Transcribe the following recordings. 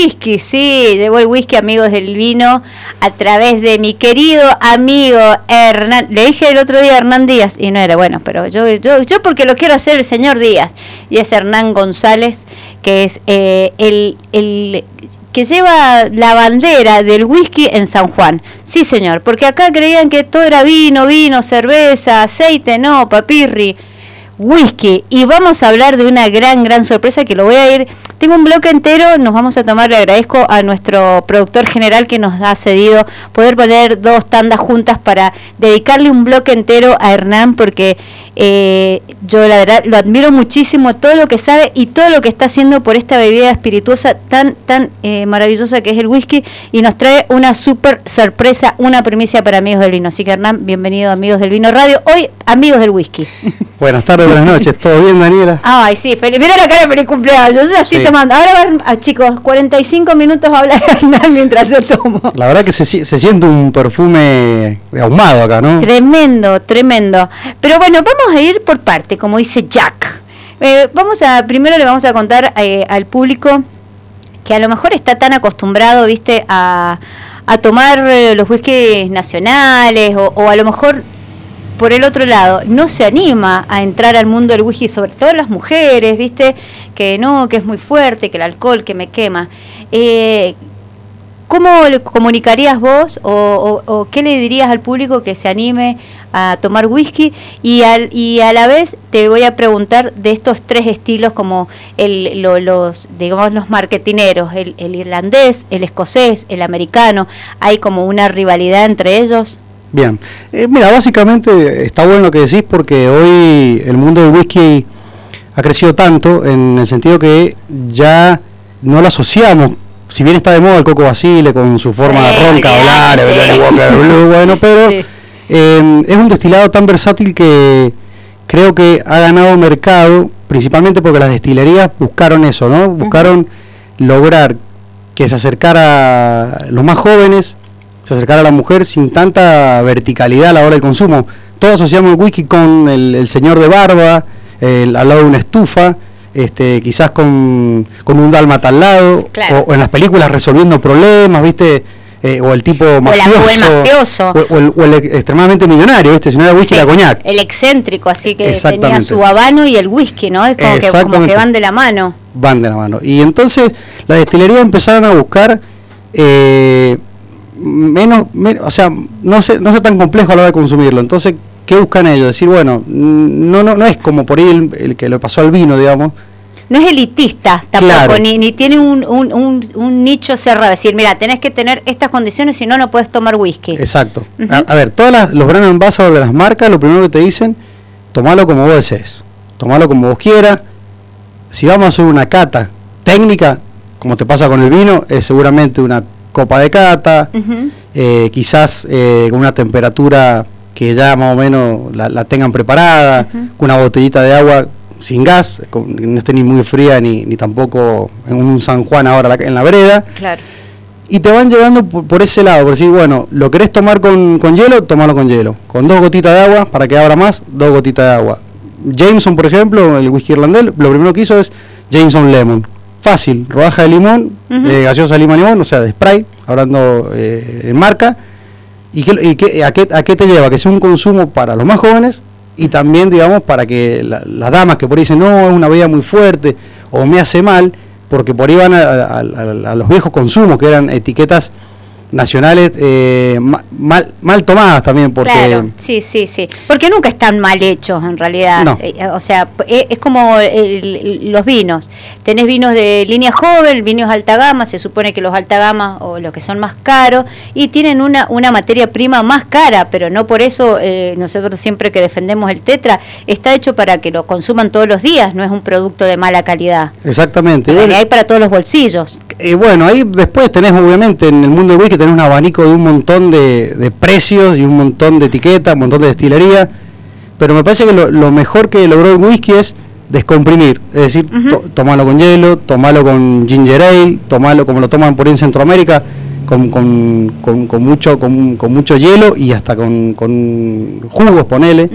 whisky, sí, llegó el whisky, amigos del vino, a través de mi querido amigo Hernán. Le dije el otro día Hernán Díaz, y no era bueno, pero yo, yo, yo porque lo quiero hacer el señor Díaz. Y es Hernán González, que es eh, el, el que lleva la bandera del whisky en San Juan. Sí, señor, porque acá creían que todo era vino, vino, cerveza, aceite, no, papirri whisky. Y vamos a hablar de una gran, gran sorpresa que lo voy a ir. Tengo un bloque entero, nos vamos a tomar, le agradezco a nuestro productor general que nos ha cedido poder poner dos tandas juntas para dedicarle un bloque entero a Hernán porque eh, yo la verdad lo admiro muchísimo, todo lo que sabe y todo lo que está haciendo por esta bebida espirituosa tan, tan eh, maravillosa que es el whisky y nos trae una súper sorpresa, una primicia para Amigos del Vino. Así que Hernán, bienvenido a Amigos del Vino Radio. Hoy, Amigos del Whisky. Buenas tardes, buenas noches. ¿Todo bien, Daniela? Ay, sí, feliz. Mira la cara feliz cumpleaños. Yo estoy tomando. Ahora van, ah, chicos, 45 minutos a hablar mientras yo tomo. La verdad que se, se siente un perfume ahumado acá, ¿no? Tremendo, tremendo. Pero bueno, vamos a ir por parte, como dice Jack. Eh, vamos a, primero le vamos a contar eh, al público que a lo mejor está tan acostumbrado, viste, a, tomar eh, los whiskies nacionales o, a lo mejor por el otro lado, no se anima a entrar al mundo del whisky, sobre todo las mujeres, ¿viste? Que no, que es muy fuerte, que el alcohol, que me quema. ¿Cómo le comunicarías vos o, qué le dirías al público que se anime a tomar whisky? Y, al, y a la vez te voy a preguntar de estos tres estilos como el, los, digamos, los marketineros, el, el irlandés, el escocés, el americano. ¿Hay como una rivalidad entre ellos? Bien, eh, mira, básicamente está bueno lo que decís porque hoy el mundo del whisky ha crecido tanto en el sentido que ya no lo asociamos, si bien está de moda el Coco Basile con su forma de ronca, hablar, bueno, pero eh, es un destilado tan versátil que creo que ha ganado mercado, principalmente porque las destilerías buscaron eso, ¿no? Buscaron lograr que se acercara a los más jóvenes se acercara a la mujer sin tanta verticalidad a la hora del consumo. Todos asociamos el whisky con el, señor de barba, al lado de una estufa, este, quizás con, un dálmata al lado, o, en las películas resolviendo problemas, ¿viste? Eh, o el tipo mafioso, o, el, extremadamente millonario, ¿viste? Si no era whisky, la coñac. El excéntrico, así que tenía su habano y el whisky, ¿no? Es como que, como que, van de la mano. Van de la mano. Y entonces la destilería empezaron a buscar eh, menos, o sea, no sé, no sé tan complejo a la hora de consumirlo. Entonces, ¿qué buscan ellos? Decir, bueno, no, no, no es como por ahí el, que le pasó al vino, digamos. No es elitista tampoco, ni, ni tiene un, un, un, nicho cerrado. decir, mira, tenés que tener estas condiciones, si no, no puedes tomar whisky. Exacto. a, ver, todos los grandes envasados de las marcas, lo primero que te dicen, tomalo como vos desees. Tomalo como vos quieras. Si vamos a hacer una cata técnica, como te pasa con el vino, es seguramente una copa de cata, eh, quizás eh, con una temperatura que ya más o menos la, tengan preparada, con una botellita de agua sin gas, no esté ni muy fría ni, ni tampoco en un San Juan ahora en la vereda. Y te van llevando por, ese lado, por decir, bueno, lo querés tomar con, con hielo, tomalo con hielo. Con dos gotitas de agua, para que abra más, dos gotitas de agua. Jameson, por ejemplo, el whisky irlandés, lo primero que hizo es Jameson Lemon fácil, rodaja de limón, eh, gaseosa de limón, o sea, de spray, hablando eh, en marca. ¿Y, qué, a, qué, a, qué, te lleva? Que sea un consumo para los más jóvenes y también, digamos, para que las damas que por ahí dicen, no, es una bebida muy fuerte o me hace mal, porque por ahí van a los viejos consumos, que eran etiquetas nacionales eh, mal, mal tomadas también porque claro, sí sí sí. Porque nunca están mal hechos en realidad. Eh, o sea e, es como los vinos. Tenés vinos de línea joven vinos alta gama se supone que los alta gama o los que son más caros y tienen una una materia prima más cara pero no por eso eh, nosotros siempre que defendemos el tetra está hecho para que lo consuman todos los días no es un producto de mala calidad. Exactamente. Hay para todos los bolsillos. Bueno ahí después tenés obviamente en el mundo de whisky tener un abanico de un montón de, precios y un montón de etiquetas, un montón de destilería, pero me parece que lo, mejor que logró el whisky es descomprimir, es decir, tomarlo con hielo, tomarlo con ginger ale, tomarlo como lo toman por ahí en Centroamérica, con, con, con, con mucho con, mucho hielo y hasta con, jugos, ponele.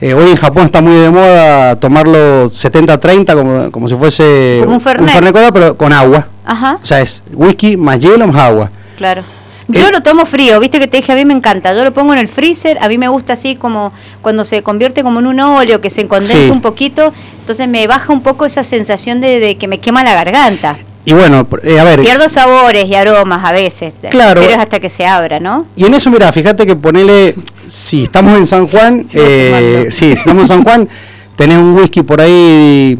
eh, hoy en Japón está muy de moda tomarlo 70-30 como, como si fuese Como un Fernet. Cola, pero con agua. Ajá, O sea, es whisky más hielo más agua. claro. Yo Eh, lo tomo frío, viste que te dije, a mí me encanta. Yo lo pongo en el freezer, a mí me gusta así como cuando se convierte como en un óleo, que se condensa Sí. un poquito, entonces me baja un poco esa sensación de, de que me quema la garganta. Y bueno, eh, a ver, Pierdo sabores y aromas a veces, Claro. pero es hasta que se abra, ¿no? Y en eso, mira, fíjate que ponele, si estamos en San Juan, eh, sí, si estamos en San Juan, tenés un whisky por ahí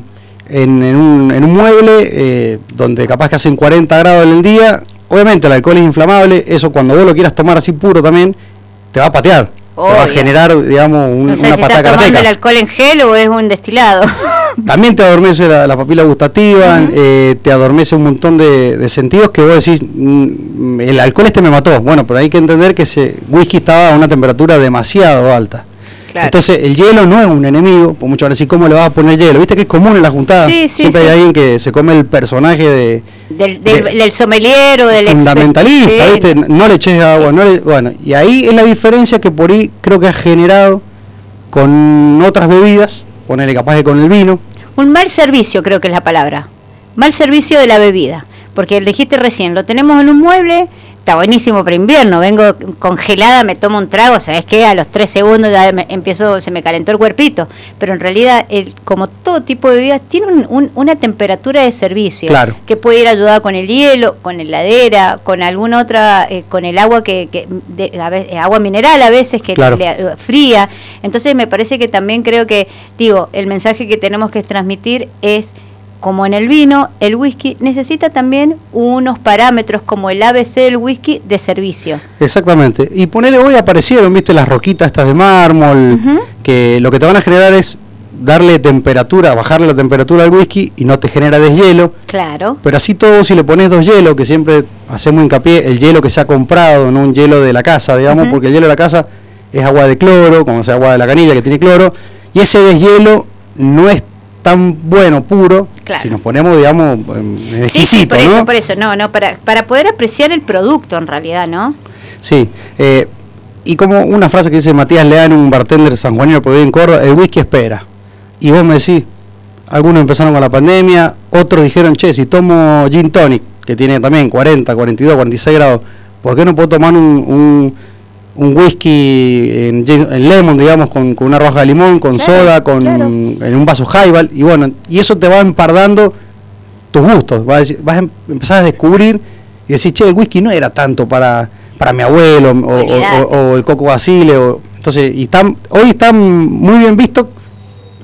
en, en un, en un mueble eh, donde capaz que hacen 40 grados en el día. Obviamente el alcohol es inflamable, eso cuando vos lo quieras tomar así puro también, te va a patear. Te va a Obvio. generar, digamos, un- No sé una si patada estás tomando el alcohol en gel o es un destilado. También te adormece la, la papila gustativa, eh, te adormece un montón de, de sentidos que vos decís, mm, el alcohol este me mató. Bueno, pero hay que entender que ese whisky estaba a una temperatura demasiado alta. Claro. Entonces, el hielo no es un enemigo, por mucho van a decir, ¿cómo le vas a poner hielo? Viste que es común en la juntada. Sí, sí, Siempre sí. hay alguien que se come el personaje de del, del, de- del sommelier o del fundamentalista. ¿viste? No le eches agua, no le- bueno, y ahí es la diferencia que por ahí creo que ha generado con otras bebidas, ponerle capaz que con el vino, Un mal servicio, creo que es la palabra. Mal servicio de la bebida. Porque dijiste recién, lo tenemos en un mueble, está buenísimo para invierno. Vengo congelada, me tomo un trago, ¿sabes qué? A los tres segundos ya me- empiezo, se me calentó el cuerpito. Pero en realidad, el, como todo tipo de bebidas, tiene un- un- una temperatura de servicio. Claro. Que puede ir ayudada con el hielo, con heladera, con alguna otra, eh, con el agua que, que de- a ve- eh, agua mineral a veces que Claro. le- eh, fría. Entonces me parece que también creo que, digo, el mensaje que tenemos que transmitir es, como en el vino, el whisky necesita también unos parámetros como el ABC del whisky de servicio. Exactamente. Y ponele hoy aparecieron, viste, las roquitas estas de mármol, que lo que te van a generar es darle temperatura, bajarle la temperatura al whisky y no te genera deshielo. Claro. Pero así todo, si le pones dos hielos, que siempre hacemos hincapié, el hielo que se ha comprado, no un hielo de la casa, digamos, porque el hielo de la casa es agua de cloro, como sea agua de la canilla que tiene cloro, y ese deshielo no es tan bueno, puro, Claro. si nos ponemos, digamos, em, Sí, sí, exquisito, por eso, ¿no? por eso, no, no, para, para poder apreciar el producto en realidad, ¿no? Sí, eh, y como una frase que dice Matías Leán, un bartender sanjuanino por en Córdoba, el whisky espera. Y vos me decís, algunos empezaron con la pandemia, otros dijeron, che, si tomo gin tonic, que tiene también 40, 42, 46 grados, ¿por qué no puedo tomar un, un, un whisky en, lemon, digamos, con, con una roja de limón, con Claro, soda, con claro. en un vaso highball? Y bueno, y eso te va empardando tus gustos, vas a, decir- vas a em- empezar a descubrir y decir, che, el whisky no era tanto para, para mi abuelo o, o- Olvidate. o- o el coco basile. O, entonces, y están, hoy están muy bien visto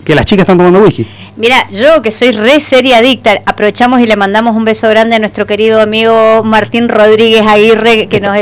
que las chicas están tomando whisky. Mira, yo que soy re seria adicta, aprovechamos y le mandamos un beso grande a nuestro querido amigo Martín Rodríguez Aguirre, que nos...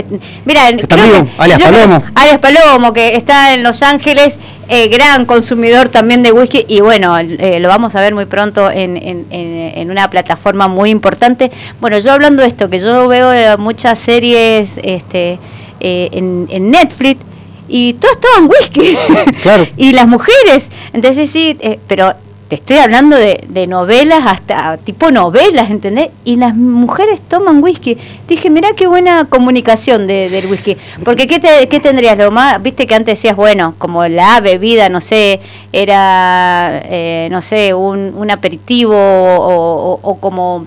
Mira, amigo, alias yo Palomo. alias Palomo, que está en Los Ángeles, eh, gran consumidor también de whisky, y bueno, eh, lo vamos a ver muy pronto en, en- en- en una plataforma muy importante. Bueno, yo hablando de esto, que yo veo eh, muchas series este, eh, en, en Netflix, y todos toman whisky. Claro. y las mujeres. Entonces sí, eh, pero te estoy hablando de, novelas hasta tipo novelas, ¿entendés? Y las mujeres toman whisky. Dije, mirá qué buena comunicación de- del whisky. Porque ¿qué, te- qué tendrías? Lo más, viste que antes decías, bueno, como la bebida, no sé, era, eh, no sé, un, aperitivo o como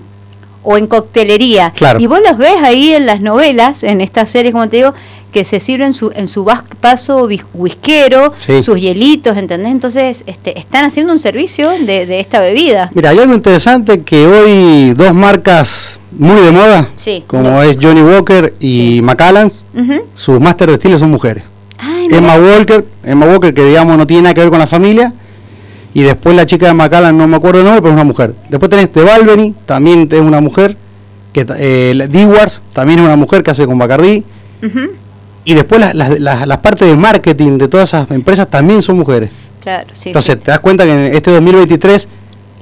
o en coctelería. Claro. Y vos los ves ahí en las novelas, en estas series, como te digo, que se sirven su, en su vaso whis- whiskero, Sí. sus hielitos, ¿entendés? Entonces, este, están haciendo un servicio de, de esta bebida. Mira, hay algo interesante que hoy dos marcas muy de moda, Sí. como es Johnny Walker y Sí. Macallan, Ujú. sus máster de estilo son mujeres. Ay. Emma Walker, Emma Walker que digamos no tiene nada que ver con la familia, y después la chica de Macallan, no me acuerdo el nombre, pero es una mujer. Después tenés The Balvenie, también es una mujer, que eh, Dewars, también es una mujer que hace con Bacardí, Ujú. y después las, las, las- las partes de marketing de todas esas empresas también son mujeres. Claro, sí. Entonces te das cuenta que en este 2023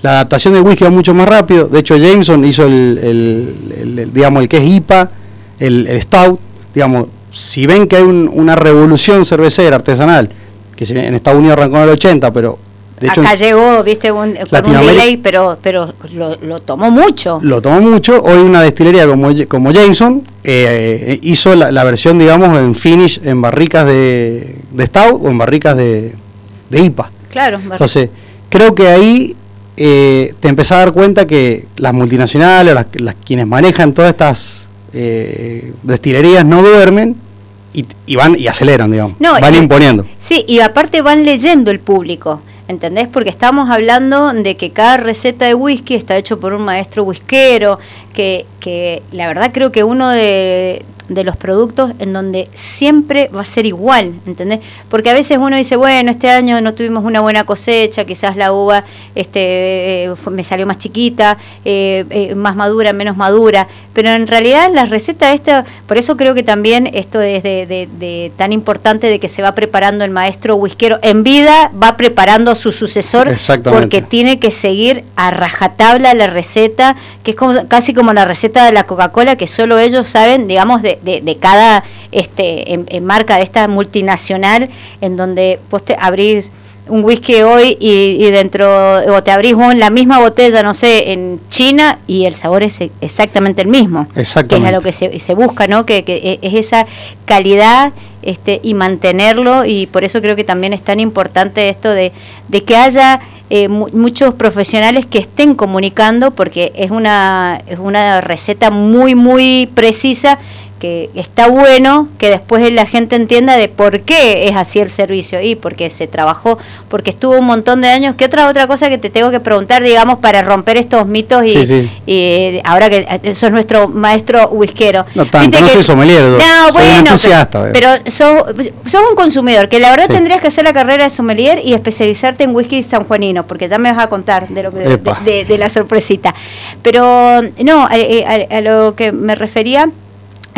la adaptación de whisky va mucho más rápido. De hecho, Jameson hizo el, el- el- el, digamos, el que es IPA, el, el Stout. Digamos, si ven que hay un- una revolución cervecera artesanal, que en Estados Unidos arrancó en el 80, pero De hecho, Acá llegó, viste, un, con un delay, pero, pero lo, lo tomó mucho. lo tomó mucho. Hoy una destilería como, como Jameson eh, hizo la, la versión, digamos, en finish, en barricas de, de Stout o en barricas de, de IPA. Claro, Entonces, creo que ahí eh, te empezás a dar cuenta que las multinacionales, las, las quienes manejan todas estas eh, destilerías no duermen y, y van y aceleran, digamos. No, van y- imponiendo. Sí, y aparte van leyendo el público, ¿entendés? Porque estamos hablando de que cada receta de whisky está hecho por un maestro whiskero, que, que la verdad creo que uno de, de los productos en donde siempre va a ser igual, ¿entendés? Porque a veces uno dice, bueno, este año no tuvimos una buena cosecha, quizás la uva este, eh, me salió más chiquita, eh, eh, más madura, menos madura, pero en realidad la receta esta, por eso creo que también esto es de, de- de tan importante de que se va preparando el maestro whiskero en vida, va preparando a su sucesor, porque tiene que seguir a rajatabla la receta, que es como, casi como la receta de la Coca-Cola, que solo ellos saben, digamos, de, de- de cada este, en, en marca de esta multinacional, en donde vos te abrís un whisky hoy y, y dentro, o te abrís un- la misma botella, no sé, en China y el sabor es e- exactamente el mismo. Que es Exactamente. a lo que se, se busca, ¿no? Que, que es esa calidad este, y mantenerlo y por eso creo que también es tan importante esto de, de que haya eh, mu- muchos profesionales que estén comunicando porque es una, es una receta muy, muy precisa que está bueno que después la gente entienda de por qué es así el servicio y porque se trabajó, porque estuvo un montón de años. ¿Qué otra otra cosa que te tengo que preguntar, digamos, para romper estos mitos y, Sí, sí. y ahora que eh, sos nuestro maestro whiskero? No tanto, Viste no que- soy sommelier, No, soy un bueno, entusiasta, eh. pero, pero sos, sos un consumidor, que la verdad Sí. tendrías que hacer la carrera de sommelier y especializarte en whisky sanjuanino, porque ya me vas a contar de lo que de, Epa. de- de la sorpresita. Pero no, a, a- a lo que me refería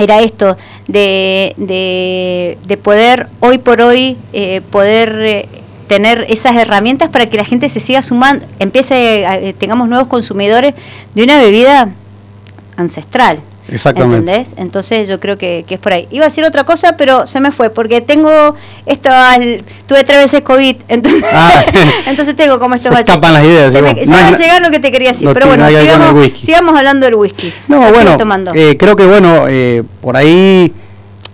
era esto de, de, de poder hoy por hoy eh, poder eh, tener esas herramientas para que la gente se siga sumando, empiece, a- eh, tengamos nuevos consumidores de una bebida ancestral. Exactamente. ¿Entendés? Entonces yo creo que, que es por ahí. Iba a decir otra cosa, pero se me fue, porque tengo esto, al- tuve tres veces COVID, entonces, Ah, sí. entonces tengo como estos Se tapan las ideas, Se me, digo, se no me a na- llegar lo que te quería decir, no pero bueno, sigamos, sigamos hablando del whisky. No, bueno, tomando. eh, creo que bueno, eh, por ahí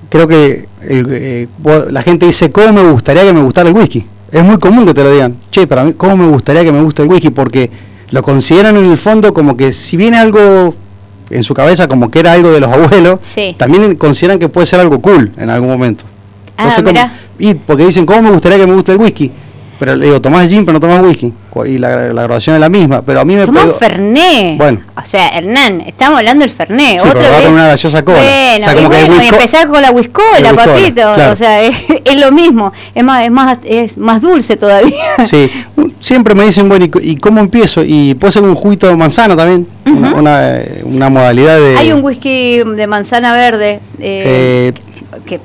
creo que eh, la gente dice, ¿cómo me gustaría que me gustara el whisky? Es muy común que te lo digan, che, para mí, ¿cómo me gustaría que me guste el whisky? Porque lo consideran en el fondo como que si viene algo en su cabeza como que era algo de los abuelos, Sí. también consideran que puede ser algo cool en algún momento. Ah, como- y porque dicen, ¿cómo me gustaría que me guste el whisky? Pero le digo, tomás gin, pero no tomás whisky. Y la, la graduación es la misma, pero a mí me Tomá un pegó- Fernet. Bueno. O sea, Hernán, estamos hablando del Fernet. Sí, pero Otra va vez. con una gaseosa cola. Bueno, O sea, y que empezar con la whiskola, papito. claro. O sea, es, es lo mismo. Es más, es más, es más dulce todavía. Sí, siempre me dicen, bueno, ¿y, cómo empiezo? Y puede ser un juguito de manzana también, una, una, eh, una modalidad de... Hay un whisky de manzana verde. eh, Eh, que,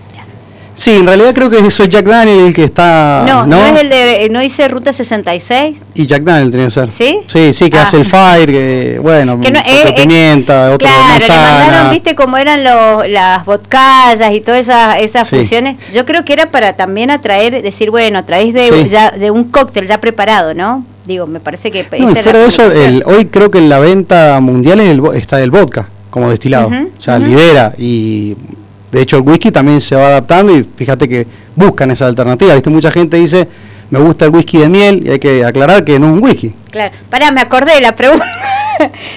sí, en realidad creo que es eso Jack Daniel el que está... no, no, es el de. ¿No dice Ruta 66? Y Jack Daniel tenía que ser. ¿Sí? Sí, sí, que Ah. hace el fire, que bueno, Que no, otro eh, eh, pimienta, otro de claro, le mandaron, viste cómo eran los, las vodkayas y todas esas, esas Sí. fusiones. Yo creo que era para también atraer, decir, bueno, a través de, Sí. ya, de un cóctel ya preparado, ¿no? Digo, me parece que No, y fuera de eso, el, hoy creo que en la venta mundial es el, está el vodka como destilado. O sea, ujú. lidera. Y de hecho el whisky también se va adaptando y fíjate que buscan esa alternativa. ¿Viste? Mucha gente dice, me gusta el whisky de miel y hay que aclarar que no es un whisky. Claro, pará, me acordé de la pregunta.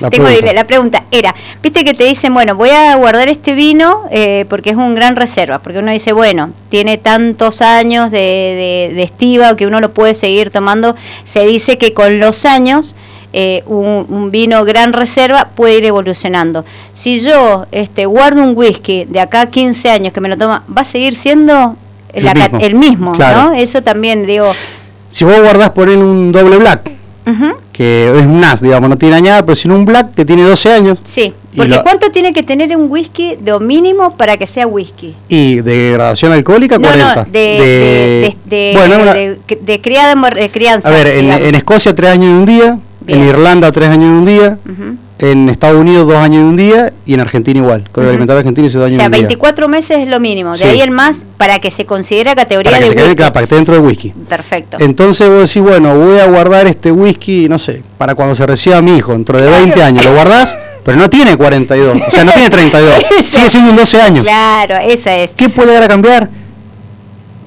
La Tengo pregunta. la pregunta era, viste que te dicen, bueno, voy a guardar este vino eh, porque es un gran reserva, porque uno dice, bueno, tiene tantos años de, de, de estiva que uno lo puede seguir tomando, se dice que con los años eh, un, un vino gran reserva puede ir evolucionando. Si yo este, guardo un whisky de acá a 15 años que me lo toma, va a seguir siendo El la mismo. el mismo, Claro. ¿no? Eso también, digo, Si vos guardás por él un doble black, que es un NAS, digamos, no tiene añada, pero sino un black que tiene 12 años Sí, porque lo- ¿cuánto tiene que tener un whisky de mínimo para que sea whisky? y de gradación alcohólica No, 40. no, de, de, de, de- bueno, una- de- de criada, crianza. a ver, en, en Escocia tres años y un día, Bien. en Irlanda tres años y un día, en Estados Unidos dos años y un día y en Argentina igual. Código alimentario argentino dice dos años O sea, y un día. 24 meses es lo mínimo. De Sí. ahí en más, para que se considere categoría Para que, de se quede, whisky. claro, para que esté dentro del whisky. Perfecto. Entonces vos decís, bueno, voy a guardar este whisky, no sé, para cuando se reciba mi hijo, dentro de Claro. 20 años. Lo guardás, pero no tiene 42. O sea, no tiene 32. Esa. sigue siendo un 12 años. Claro, esa es. ¿Qué puede llegar a cambiar?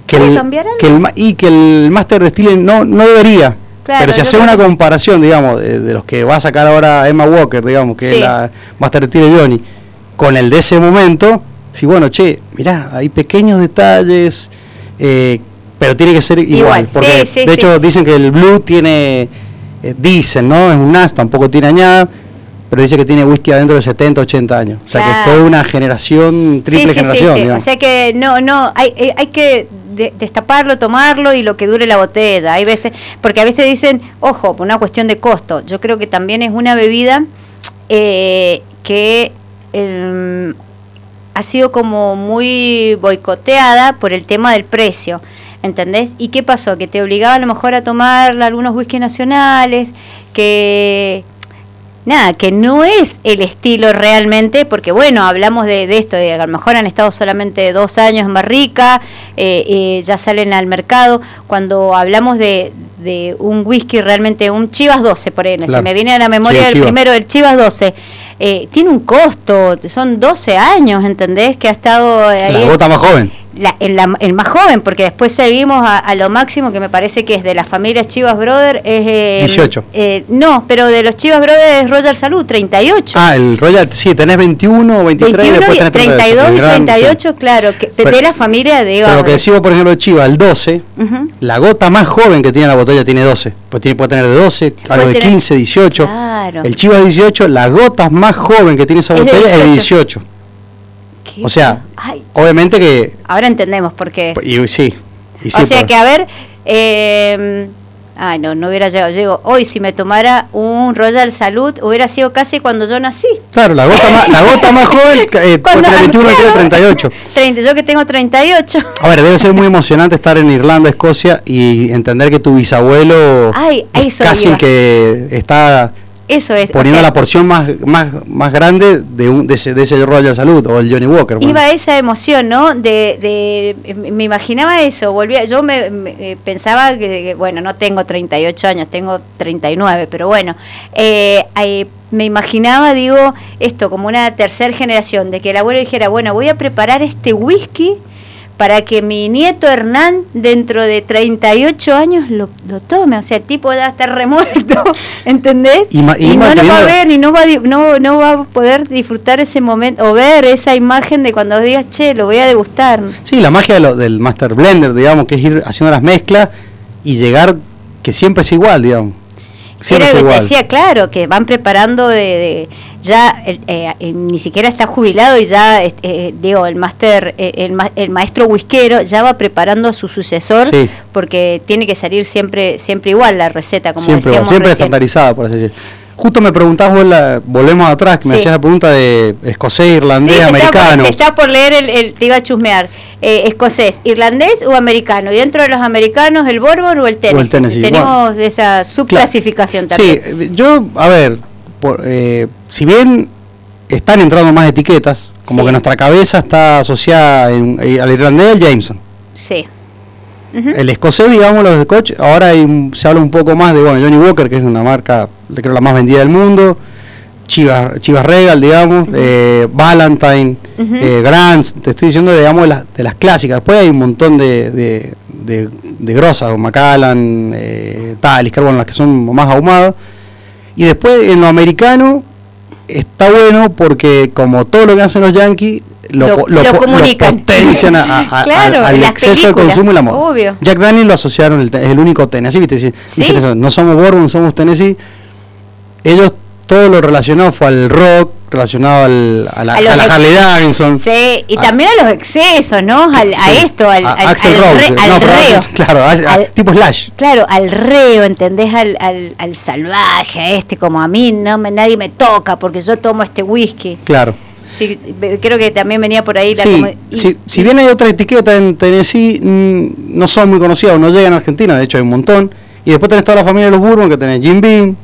Que ¿Puede el, cambiar algo? que el y que el Master Distilling no, no debería. Claro, pero si hace una comparación, digamos, de, de los que va a sacar ahora Emma Walker, digamos, que Sí. es la Master Distilling Johnny, con el de ese momento, si bueno, che, mirá, hay pequeños detalles, eh, pero tiene que ser igual. Igual, porque sí, sí, de hecho dicen que el Blue tiene, eh, dicen, ¿no? Es un NAS, tampoco tiene añada, pero dice que tiene whisky adentro de 70, 80 años. O sea que es toda una generación, triple generación. O digamos. sea que no, no, hay, hay- hay que de- destaparlo, tomarlo y lo que dure la botella. Hay veces, porque a veces dicen, ojo, por una cuestión de costo. Yo creo que también es una bebida eh, que em, ha sido como muy boicoteada por el tema del precio. ¿Entendés? ¿Y qué pasó? Que te obligaba a lo mejor a tomar algunos whisky nacionales, que nada, que no es el estilo realmente, porque bueno, hablamos de, de esto, de que a lo mejor han estado solamente dos años en barrica, eh, eh, ya salen al mercado. Cuando hablamos de, de un whisky realmente, un Chivas 12, por ejemplo, Claro. se me viene a la memoria Sí, el primero, el Chivas 12. eh, tiene un costo, son 12 años, ¿entendés? Que ha estado ahí. La gota más joven. La- el, la- el más joven, porque después seguimos a, a lo máximo que me parece que es de la familia Chivas Brother. Es, eh, 18. eh, no, pero de los Chivas Brothers es Royal Salud, 38. Ah, el Royal, sí, tenés 21 o 23 y 21 después y tenés 32 el y gran, 38, sí. claro, que, Pero- de la familia de Pero lo que decimos, por ejemplo, de Chiva, el 12, Ujú. la gota más joven que tiene la botella tiene 12. Pues tiene, puede tener de 12, algo de tener- 15, 18. Claro. El Chiva 18, la gota más joven que tiene esa Es de botella es de 18. 18. O sea, Ay, obviamente que. ahora entendemos por qué es. Y, sí. y sí, o sea por- que, a ver, eh, ay, no, no hubiera llegado. Llego, hoy si me tomara un Royal Salud, hubiera sido casi cuando yo nací. Claro, la gota más, la gota más joven eh, Cuando- tener 21 y tiene claro. 38. 30, yo que tengo 38. A ver, debe ser muy emocionante estar en Irlanda, Escocia y entender que tu bisabuelo Ay, eso casi iba. que está Eso es. o poniendo sea, la porción más, más, más grande de, un, de, ese, de ese Royal Salud o el Johnny Walker. bueno. Iba esa emoción, ¿no? De, de, me imaginaba eso, volvía, yo me, me, eh, pensaba que, que, bueno, no tengo 38 años, tengo 39, pero bueno, eh, eh, me imaginaba, digo, esto como una tercera generación, de que el abuelo dijera, bueno, voy a preparar este whisky para que mi nieto Hernán dentro de 38 años lo, lo tome, o sea, el tipo ya está remuerto, ¿entendés? Y ma- y y no lo va a ver y no va, no, no va a poder disfrutar ese momento o ver esa imagen de cuando digas, che, lo voy a degustar. Sí, la magia de lo- del Master Blender, digamos, que es ir haciendo las mezclas y llegar que siempre es igual, digamos. Siempre Era lo que te decía, claro, que van preparando de, de- ya eh, eh, ni siquiera está jubilado y ya eh, eh, digo el máster eh, el, ma- el maestro whiskero ya va preparando a su sucesor Sí. porque tiene que salir siempre siempre igual la receta como siempre, decíamos siempre recién. estandarizada, por así decir. Justo me preguntabas, vos la- volvemos atrás, que me Sí. hacías la pregunta de escocés, irlandés, Sí, americano. Está por leer el, el- te iba a chusmear, eh, escocés, irlandés o americano. Y dentro de los americanos, el Bourbon o el Tennessee. Tennessee, Tenemos esa subclasificación Sí, también. eh, yo, a ver, por, eh, si bien están entrando más etiquetas, como Sí. que nuestra cabeza está asociada en- eh, al irlandés, el Jameson. Sí. El escocés, digamos, los Scotch, ahora hay un- se habla un poco más de, bueno, Johnny Walker, que es una marca, creo, la más vendida del mundo, Chivas, Chivas Regal, digamos, eh, Valentine, Ujú. eh, Grants, te estoy diciendo, digamos, de las, de las clásicas. Después hay un montón de, de, de, de grosas, Macallan, eh, Talisker, bueno, las que son más ahumadas. Y después en lo americano está bueno porque como todo lo que hacen los yankees, lo, Lo- lo comunican. potencian a- a- a- Claro, al, exceso de consumo y la moda. obvio. Jack Daniel lo asociaron, es el único Tennessee, ¿viste? Sí. dicen eso, no somos Bourbon, somos Tennessee. Ellos todo lo relacionado fue al rock, relacionado al, a la, A la Harley Davidson. Sí, y también a los excesos, ¿no? Al, a esto, al, A al, Axl al Rose, re- al no, reo. Claro, Al- tipo Slash. Claro, al reo, ¿entendés? Al, al, al salvaje, a este, como a mí, no me, nadie me toca porque yo tomo este whisky. Claro. Sí, creo que también venía por ahí la Sí, y- si, si bien hay otra etiqueta en Tennessee, mm, no son muy conocidas, no llegan a Argentina, de hecho hay un montón. Y después tenés toda la familia de los Bourbon, que tenés Jim Beam,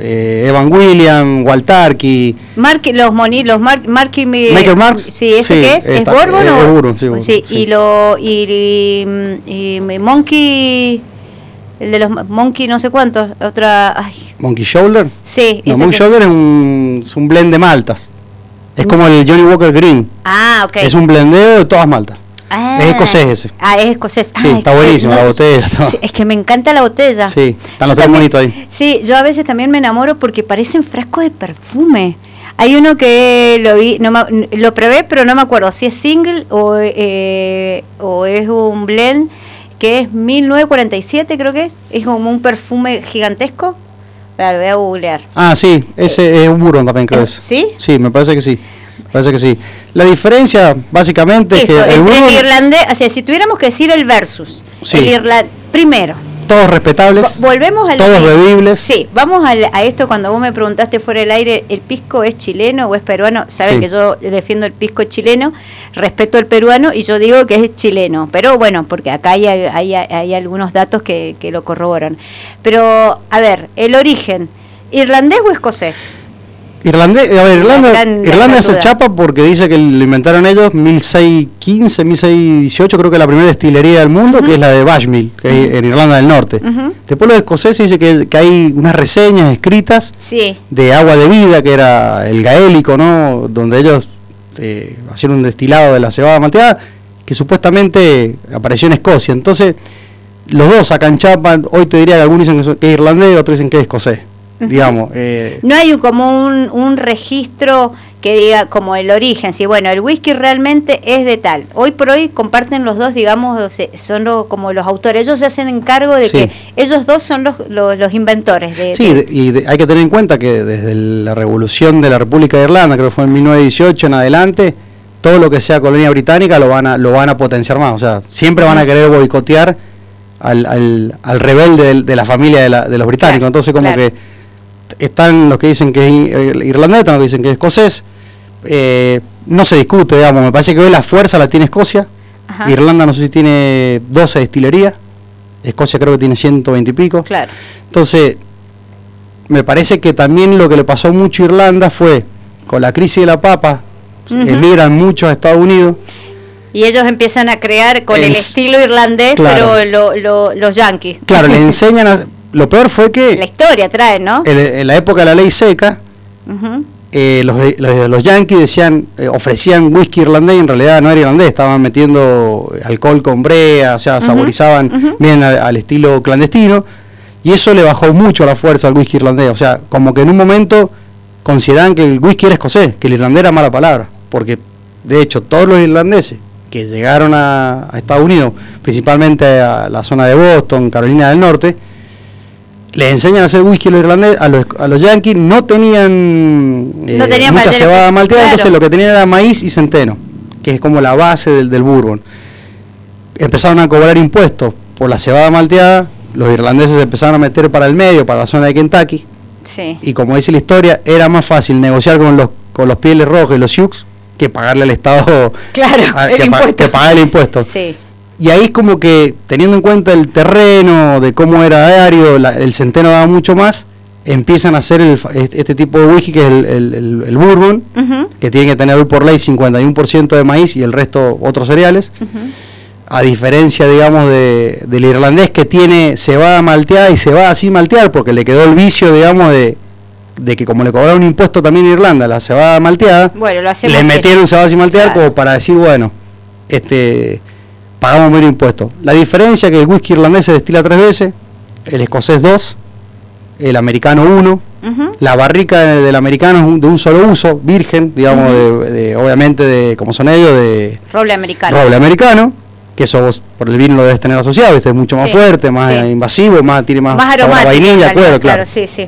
eh, Evan Williams, Waltarki. Mark, los moni, los Mark, Marky Michael Marks. Sí, ¿ese Sí, qué es? ¿Es está- Bourbon es o? Bourbon, sí, Bourbon, sí, sí. y lo y, y- y Monkey el de los Monkey no sé cuántos, otra ay, Monkey Shoulder. sí, No, Monkey que- Shoulder es un, es un blend de maltas. Es como el Johnny Walker Green. Ah, ok. Es un blendeo de todas maltas. Ah. es escocés ese. Ah, es escocés. Sí, está buenísimo, la botella. Sí, es que me encanta la botella. Sí, están los tres bonitos ahí. Sí, yo a veces también me enamoro porque parecen frascos de perfume. Hay uno que lo vi, no me- lo probé, pero no me acuerdo si es single o, eh, o es un blend que es 1947, creo que es. Es como un perfume gigantesco. Claro, voy a googlear. Ah, sí, ese es un Bourbon también creo Eh, es. ¿sí? Sí, me parece que sí. Parece que sí. La diferencia, básicamente, es que el entre Bourbon, el irlandés, o sea, si tuviéramos que decir el versus, Sí. el irlandés, primero, todos respetables, Vo- Volvemos al todos bebibles. Sí, vamos al- a esto cuando vos me preguntaste fuera del aire, ¿el pisco es chileno o es peruano? Saben Sí. que yo defiendo el pisco chileno, respeto al peruano y yo digo que es chileno. Pero bueno, porque acá hay, hay, hay algunos datos que, que lo corroboran. Pero, a ver, el origen, ¿irlandés o escocés? Irlandés, a ver, Irlanda, gran- Irlanda gran se chapa porque dice que lo inventaron ellos 1615, 1618, creo que es la primera destilería del mundo, que es la de Bashmill, que es en Irlanda del Norte. Después los escoceses dice que, que hay unas reseñas escritas Sí, de agua de vida, que era el gaélico, ¿no? Donde ellos eh, hacían un destilado de la cebada malteada, que supuestamente apareció en Escocia. Entonces, los dos sacan chapa. Hoy te diría que algunos dicen que es irlandés, otros dicen que es escocés. Digamos. eh, no hay un- como un, un registro que diga como el origen, si bueno, el whisky realmente es de tal. Hoy por hoy comparten los dos, digamos, son lo- como los autores, ellos se hacen encargo de Sí. que ellos dos son los, los, los inventores de... Sí, de- de- y de- hay que tener en cuenta que desde la revolución de la República de Irlanda, creo que fue en 1918 en adelante, todo lo que sea colonia británica lo van a, lo van a potenciar más. O sea, siempre van a querer boicotear al, al, al rebelde del- de, la familia de, la- de los británicos. Claro, Entonces, como claro. que están los que dicen que es irlandés, están los que dicen que es escocés. Eh, no se discute, digamos. Me parece que hoy la fuerza la tiene Escocia. Ajá. Irlanda no sé si tiene 12 destilerías. Escocia creo que tiene 120 y pico. Claro. Entonces, me parece que también lo que le pasó mucho a Irlanda fue, con la crisis de la papa, Ujú. emigran muchos a Estados Unidos, Y ellos empiezan a crear con el, El- estilo irlandés, Claro. pero lo- lo- los yankees. claro, le enseñan a... Lo peor fue La que historia trae, ¿no? en, en la época de la ley seca, eh, los, los, los yankees decían, eh, ofrecían whisky irlandés y en realidad no era irlandés, estaban metiendo alcohol con brea, o sea, saborizaban bien al, al estilo clandestino, y eso le bajó mucho la fuerza al whisky irlandés, o sea, como que en un momento consideraban que el whisky era escocés, que el irlandés era mala palabra, porque de hecho todos los irlandeses que llegaron a, a Estados Unidos, principalmente a la zona de Boston, Carolina del Norte, les enseñan a hacer whisky a los irlandeses, a los, a los yankees, no tenían, eh, No tenían mucha cebada malteada, claro. entonces lo que tenían era maíz y centeno, que es como la base del, del bourbon. Empezaron a cobrar impuestos por la cebada malteada, los irlandeses se empezaron a meter para el medio, para la zona de Kentucky, Sí. y como dice la historia, era más fácil negociar con los, con los pieles rojos y los sioux que pagarle al Estado Claro, a- el que, pa- impuesto. que pagar el impuesto. Sí. Y ahí es como que, teniendo en cuenta el terreno, de cómo era árido, la- el centeno daba mucho más, empiezan a hacer el este tipo de whisky que es el, el- el- el bourbon, que tiene que tener por ley 51% de maíz y el resto otros cereales, a diferencia, digamos, de, del irlandés que tiene cebada malteada y cebada sin maltear, porque le quedó el vicio, digamos, de, de que como le cobraron un impuesto también en Irlanda, la cebada malteada, Bueno, lo le metieron cebada sin maltear Claro. como para decir, bueno, este pagamos menos impuesto. La diferencia es que el whisky irlandés se destila tres veces, el escocés dos, el americano uno, la barrica del americano es de un solo uso, virgen, digamos, de, de- obviamente de, como son ellos, de Roble americano. roble americano, que eso vos por el vino lo debes tener asociado, este es mucho más Sí, fuerte, más sí. invasivo, más tiene más, Más aromático. vainilla, realidad, claro, claro. sí, sí.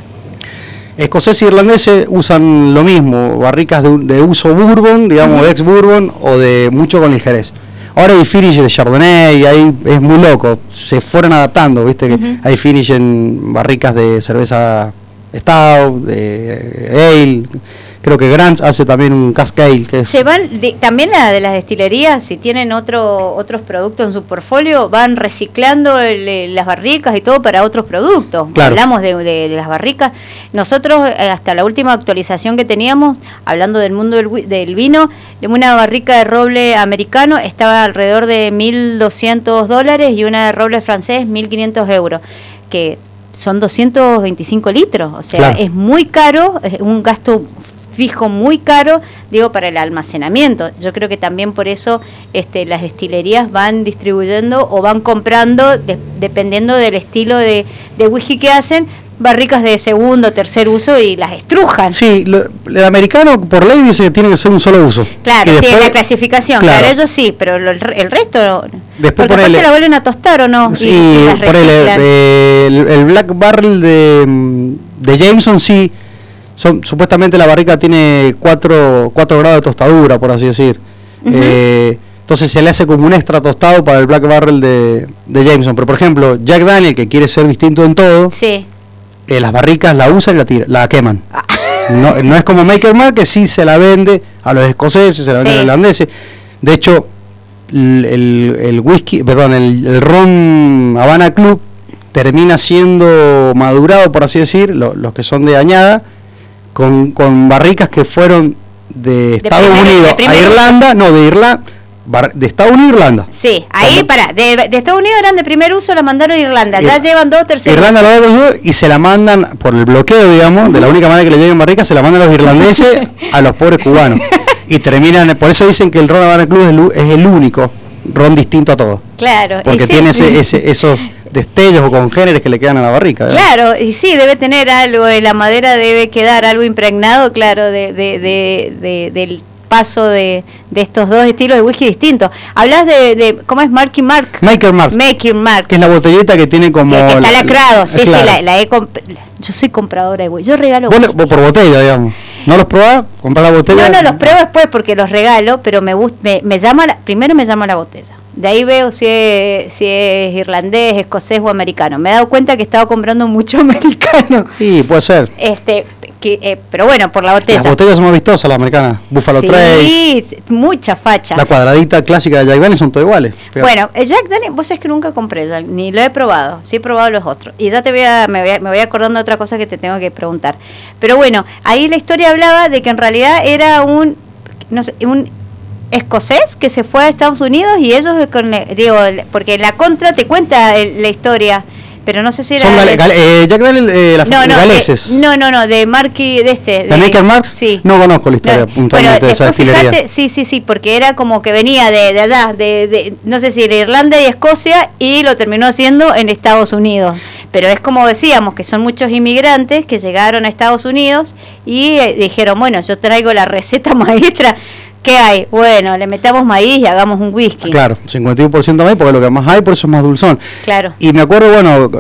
Escoceses y irlandeses usan lo mismo, barricas de, de uso bourbon, digamos, ex bourbon o de mucho con el jerez. Ahora hay finish de Chardonnay ahí es muy loco, se fueron adaptando, viste que Ujú. hay finish en barricas de cerveza stout, de ale, Creo que Grants hace también un Cascade. Que es, Se van, de- también la de las destilerías, si tienen otro, otros productos en su portfolio, van reciclando el- eh, las barricas y todo para otros productos. Claro. Hablamos de, de- de las barricas. Nosotros, eh, hasta la última actualización que teníamos, hablando del mundo del, del vino, una barrica de roble americano estaba alrededor de 1.200 dólares y una de roble francés 1.500 euros, que son 225 litros, o sea, Claro. es muy caro, es un gasto fijo muy caro, digo, para el almacenamiento. Yo creo que también por eso este, las destilerías van distribuyendo o van comprando, de- dependiendo del estilo de, de whisky que hacen, barricas de segundo, tercer uso y las estrujan. Sí, lo- el americano por ley dice que tiene que ser un solo uso. Claro, Y sí, después- la clasificación, claro. claro, ellos sí, pero lo- el, re- el resto no. Después Porque ponele- aparte la vuelven a tostar o no, Sí, y las ponele, reciclan. eh, el, el Black Barrel de, de Jameson sí, son, supuestamente la barrica tiene 4 grados de tostadura, por así decir. Eh, entonces se le hace como un extra tostado para el Black Barrel de, de Jameson. Pero por ejemplo, Jack Daniel, que quiere ser distinto en todo, Sí. eh, las barricas la usan y la, tira- la queman. Ah. No, no es como Maker Mark, que sí se la vende a los escoceses, se la vende a los irlandeses. De hecho, el, el- el whisky, perdón, el, el ron Habana Club termina siendo madurado, por así decir, lo- los que son de añada, con, con barricas que fueron de Estados primero- Unidos de a Irlanda, no, de Irlanda, de Estados Unidos a Irlanda. Sí, ahí, para, de, de Estados Unidos eran de primer uso, la mandaron a Irlanda, ya Ir- llevan dos terceros. Irlanda otro uso y se la mandan por el bloqueo, digamos, de la única manera que le lleguen barricas, se la mandan a los irlandeses a los pobres cubanos. Y terminan, por eso dicen que el ron Habana Club es el, es el único ron distinto a todos. Claro, Porque sí. tiene ese, ese- esos destellos o congéneres que le quedan a la barrica. digamos. Claro, y sí, debe tener algo, en la madera debe quedar algo impregnado, claro, de, de, de- de- del paso de, de estos dos estilos de whisky distintos. Hablas de, de ¿cómo es Marky Mark? Maker Mars, Making Mark. que es la botellita que tiene como... que, que está la- lacrado, sí, claro. sí, la, la he Yo soy compradora de whisky, yo regalo whisky. vos por botella, digamos. ¿No los probás? ¿Comprás la botella? No, no, los pruebo después porque los regalo, pero me gusta, me, me llama la- primero me llama la botella. De ahí veo si es, si es irlandés, escocés o americano. Me he dado cuenta que he estado comprando mucho americano. Sí, puede ser. Este, que, eh, pero bueno, por la botella. Las botellas son más vistosas, las americanas. Buffalo Trace, sí, mucha facha. la cuadradita clásica de Jack Daniels son todas iguales. Bueno, el Jack Daniels, vos sabés que nunca compré, ni lo he probado, sí he probado los otros. Y ya te voy a, me voy a, me voy acordando de otra cosa que te tengo que preguntar. Pero bueno, ahí la historia hablaba de que en realidad era un, no sé, un escocés que se fue a Estados Unidos y ellos, con, digo, porque la contra te cuenta la historia, pero no sé si era... Son gale- de- gale- eh, Jack Daniels, eh, las no, no, galeses. de- no, no, no, de Marky, de este. ¿De Maker Marx? Sí. No conozco la historia No, puntualmente bueno, de esa después destilería. fíjate, sí, sí, sí, porque era como que venía de, de allá, de, de, no sé si de Irlanda y Escocia, y lo terminó haciendo en Estados Unidos. Pero es como decíamos, que son muchos inmigrantes que llegaron a Estados Unidos y eh, dijeron, bueno, yo traigo la receta maestra. ¿Qué hay? Bueno, le metamos maíz y hagamos un whisky. Claro, 51% más porque lo que más hay, por eso es más dulzón. Claro. Y me acuerdo, bueno,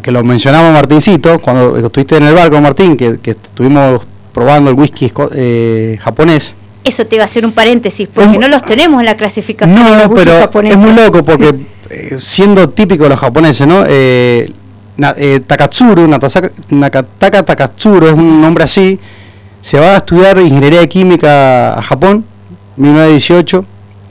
que lo mencionaba Martincito, cuando estuviste en el barco, Martín, que, que estuvimos probando el whisky eh, japonés. Eso te iba a hacer un paréntesis, porque Es no los tenemos en la clasificación de los No, pero japoneses. es muy loco porque eh, siendo típico de los japoneses, ¿no? Eh, na- eh, Takatsuru, Natasaka- Nakataka Takatsuru, es un nombre así, se va a estudiar ingeniería química a Japón, 1918,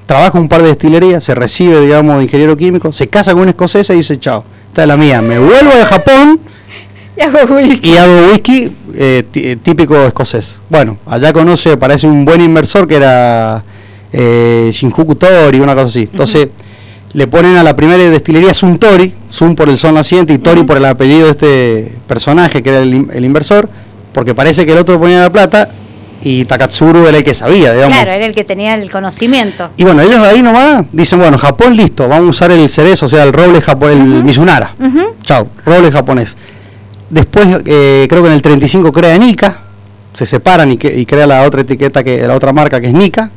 trabaja un par de destilerías, se recibe, digamos, de ingeniero químico, se casa con una escocesa y dice, chao, esta es la mía, me vuelvo de Japón Y hago whisky. y hago whisky eh, eh, típico escocés. Bueno, allá conoce, parece un buen inversor que era eh, Shinjuku Tori, una cosa así. Entonces, le ponen a la primera destilería Suntory, Sun por el sol naciente y Tori por el apellido de este personaje que era el inversor, porque parece que el otro ponía la plata y Takatsuru era el que sabía, digamos. Claro, era el que tenía el conocimiento. Y bueno, ellos de ahí nomás dicen, bueno, Japón listo, vamos a usar el cerezo, o sea, el roble japonés, el Mizunara. Ujú. Chao, roble japonés. Después, eh, creo que en el 35 crea Nika, se separan y, que- y crea la otra etiqueta, que la otra marca que es Nika,